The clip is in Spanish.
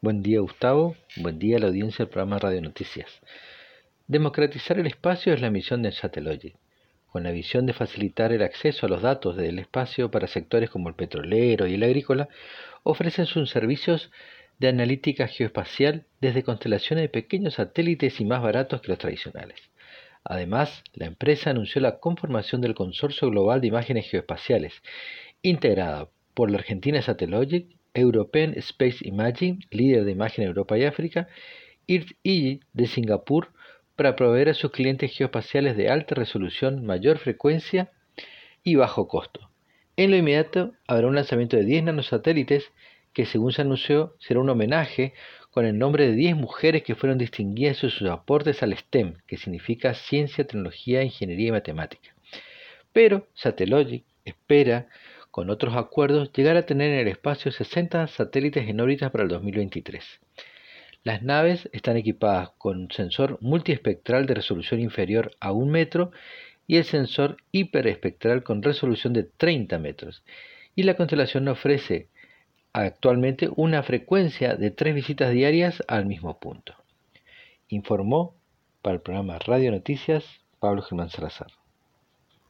Buen día Gustavo, buen día a la audiencia del programa Radio Noticias. Democratizar el espacio es la misión de Satellogic, con la visión de facilitar el acceso a los datos del espacio para sectores como el petrolero y el agrícola, ofrecen sus servicios de analítica geoespacial desde constelaciones de pequeños satélites y más baratos que los tradicionales. Además, la empresa anunció la conformación del Consorcio Global de Imágenes Geoespaciales, integrada por la Argentina Satellogic European Space Imaging, líder de imagen en Europa y África, IRT de Singapur, para proveer a sus clientes geoespaciales de alta resolución, mayor frecuencia y bajo costo. En lo inmediato habrá un lanzamiento de 10 nanosatélites que según se anunció será un homenaje con el nombre de 10 mujeres que fueron distinguidas en sus aportes al STEM, que significa ciencia, tecnología, ingeniería y matemática. Pero Satellogic espera con otros acuerdos, llegar a tener en el espacio 60 satélites en órbita para el 2023. Las naves están equipadas con sensor multiespectral de resolución inferior a un metro y el sensor hiperespectral con resolución de 30 metros. Y la constelación ofrece actualmente una frecuencia de tres visitas diarias al mismo punto. Informó para el programa Radio Noticias Pablo Germán Salazar.